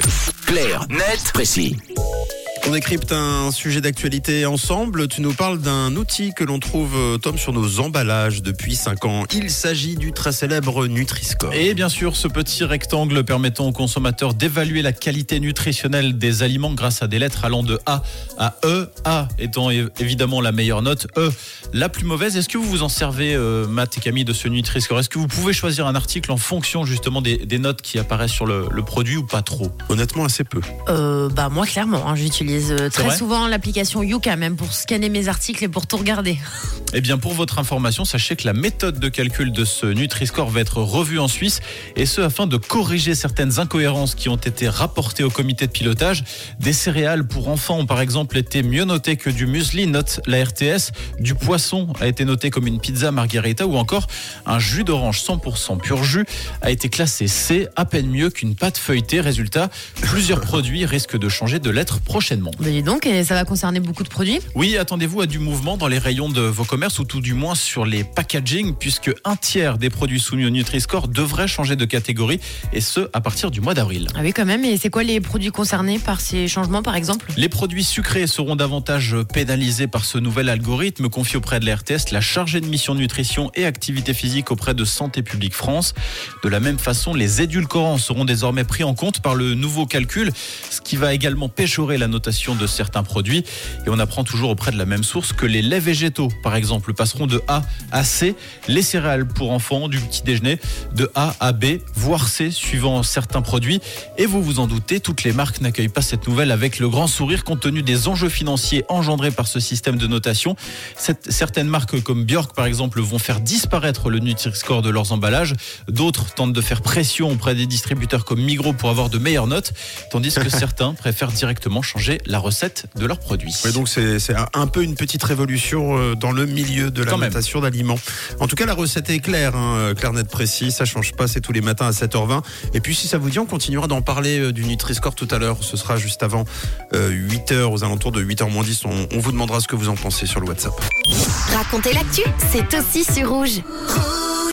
5. Clair, net, précis. On décrypte un sujet d'actualité ensemble. Tu nous parles d'un outil que l'on trouve, euh, Tom, sur nos emballages depuis 5 ans. Il s'agit du très célèbre Nutri-Score. Et bien sûr, ce petit rectangle permettant aux consommateurs d'évaluer la qualité nutritionnelle des aliments grâce à des lettres allant de A à E. A étant évidemment la meilleure note, E la plus mauvaise. Est-ce que vous vous en servez, euh, Matt et Camille, de ce Nutri-Score? Est-ce que vous pouvez choisir un article en fonction justement des, des notes qui apparaissent sur le, le produit ou pas trop? Honnêtement, assez peu. Euh, bah moi clairement, hein, j'utilise euh, très souvent l'application Yuka même pour scanner mes articles et pour tout regarder. Eh bien, pour votre information, sachez que la méthode de calcul de ce Nutri-Score va être revue en Suisse, et ce afin de corriger certaines incohérences qui ont été rapportées au comité de pilotage. Des céréales pour enfants ont par exemple été mieux notées que du muesli, note la RTS. Du poisson a été noté comme une pizza margarita, ou encore un jus d'orange 100% pur jus a été classé C, à peine mieux qu'une pâte feuilletée. Résultat, plusieurs produits risquent de changer de lettre prochainement. Mais dis donc, et ça va concerner beaucoup de produits. Oui, attendez-vous à du mouvement dans les rayons de vos commerces ou tout du moins sur les packaging puisque un tiers des produits soumis au Nutri-Score devraient changer de catégorie et ce à partir du mois d'avril. Ah oui quand même, et c'est quoi les produits concernés par ces changements par exemple? Les produits sucrés seront davantage pénalisés par ce nouvel algorithme confié auprès de la RTS, la chargée de mission nutrition et activité physique auprès de Santé publique France. De la même façon, les édulcorants seront désormais pris en compte par le nouveau calcul, ce qui va également péchorer la notation de certains produits. Et on apprend toujours auprès de la même source que les laits végétaux, par exemple, passeront de A à C, les céréales pour enfants du petit déjeuner de A à B, voire C, suivant certains produits. Et vous vous en doutez, toutes les marques n'accueillent pas cette nouvelle avec le grand sourire compte tenu des enjeux financiers engendrés par ce système de notation. Cette- certaines marques comme Björk, par exemple, vont faire disparaître le Nutri-Score de leurs emballages. D'autres tentent de faire pression auprès des distributeurs comme Migros pour avoir de meilleures notes, tandis que certains préfèrent directement changer la recette de leurs produits. Donc c'est un- peu une petite révolution euh, dans le milieu de la Quand même. notation d'aliments. En tout cas, la recette est claire, hein, claire, nette, précis, ça change pas, c'est tous les matins à 7h20. Et puis si ça vous dit, on continuera d'en parler euh, du Nutri-Score tout à l'heure. Ce sera juste avant 8h, aux alentours de 8h moins 10. On, on vous demandera ce que vous en pensez sur le WhatsApp. Racontez l'actu, c'est aussi sur rouge.